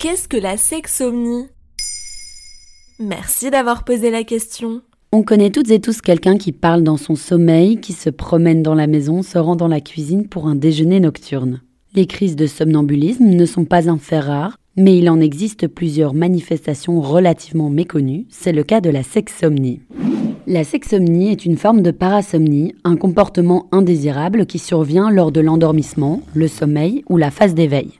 Qu'est-ce que la sexomnie? Merci d'avoir posé la question. On connaît toutes et tous quelqu'un qui parle dans son sommeil, qui se promène dans la maison, se rend dans la cuisine pour un déjeuner nocturne. Les crises de somnambulisme ne sont pas un fait rare, mais il en existe plusieurs manifestations relativement méconnues. C'est le cas de la sexsomnie. La sexsomnie est une forme de parasomnie, un comportement indésirable qui survient lors de l'endormissement, le sommeil ou la phase d'éveil.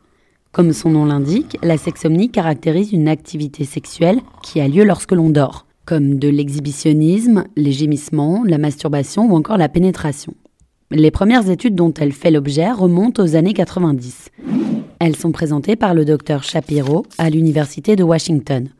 Comme son nom l'indique, la sexsomnie caractérise une activité sexuelle qui a lieu lorsque l'on dort, comme de l'exhibitionnisme, les gémissements, la masturbation ou encore la pénétration. Les premières études dont elle fait l'objet remontent aux années 90. Elles sont présentées par le docteur Shapiro à l'Université de Washington.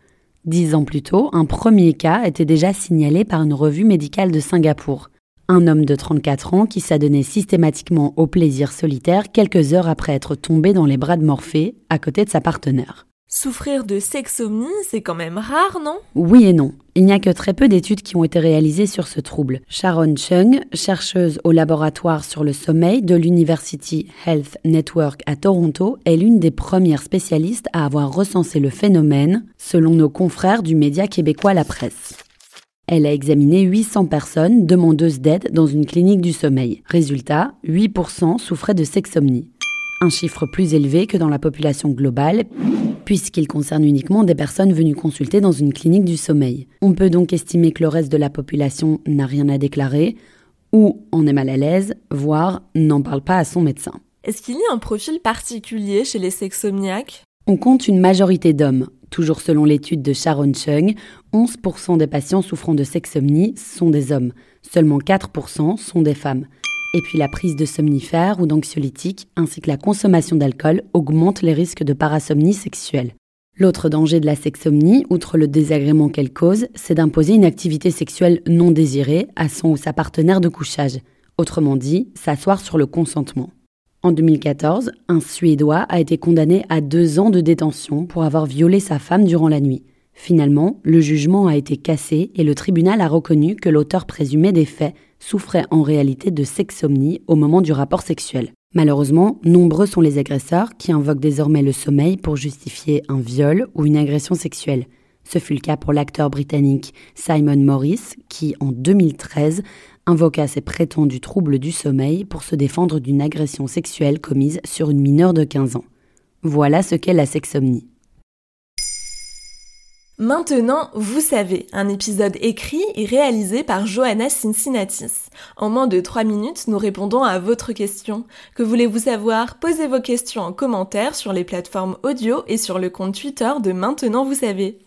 Dix ans plus tôt, un premier cas était déjà signalé par une revue médicale de Singapour. Un homme de 34 ans qui s'adonnait systématiquement au plaisir solitaire quelques heures après être tombé dans les bras de Morphée, à côté de sa partenaire. Souffrir de sexomnie, c'est quand même rare, non? Oui et non. Il n'y a que très peu d'études qui ont été réalisées sur ce trouble. Sharon Chung, chercheuse au laboratoire sur le sommeil de l'University Health Network à Toronto, est l'une des premières spécialistes à avoir recensé le phénomène, selon nos confrères du média québécois La Presse. Elle a examiné 800 personnes demandeuses d'aide dans une clinique du sommeil. Résultat, 8% souffraient de sexomnie. Un chiffre plus élevé que dans la population globale, puisqu'il concerne uniquement des personnes venues consulter dans une clinique du sommeil. On peut donc estimer que le reste de la population n'a rien à déclarer, ou en est mal à l'aise, voire n'en parle pas à son médecin. Est-ce qu'il y a un profil particulier chez les sexomniaques? On compte une majorité d'hommes, Toujours selon l'étude de Sharon Chung, 11% des patients souffrant de sexomnie sont des hommes, seulement 4% sont des femmes. Et puis la prise de somnifères ou d'anxiolytiques ainsi que la consommation d'alcool augmentent les risques de parasomnie sexuelle. L'autre danger de la sexomnie, outre le désagrément qu'elle cause, c'est d'imposer une activité sexuelle non désirée à son ou sa partenaire de couchage. Autrement dit, s'asseoir sur le consentement. En 2014, un Suédois a été condamné à deux ans de détention pour avoir violé sa femme durant la nuit. Finalement, le jugement a été cassé et le tribunal a reconnu que l'auteur présumé des faits souffrait en réalité de sexomnie au moment du rapport sexuel. Malheureusement, nombreux sont les agresseurs qui invoquent désormais le sommeil pour justifier un viol ou une agression sexuelle. Ce fut le cas pour l'acteur britannique Simon Morris, qui, en 2013, invoqua ses prétendus troubles du sommeil pour se défendre d'une agression sexuelle commise sur une mineure de 15 ans. Voilà ce qu'est la sexomnie. Maintenant, vous savez, un épisode écrit et réalisé par Johanna Cincinnatis. En moins de 3 minutes, nous répondons à votre question. Que voulez-vous savoir? Posez vos questions en commentaire sur les plateformes audio et sur le compte Twitter de Maintenant, vous savez.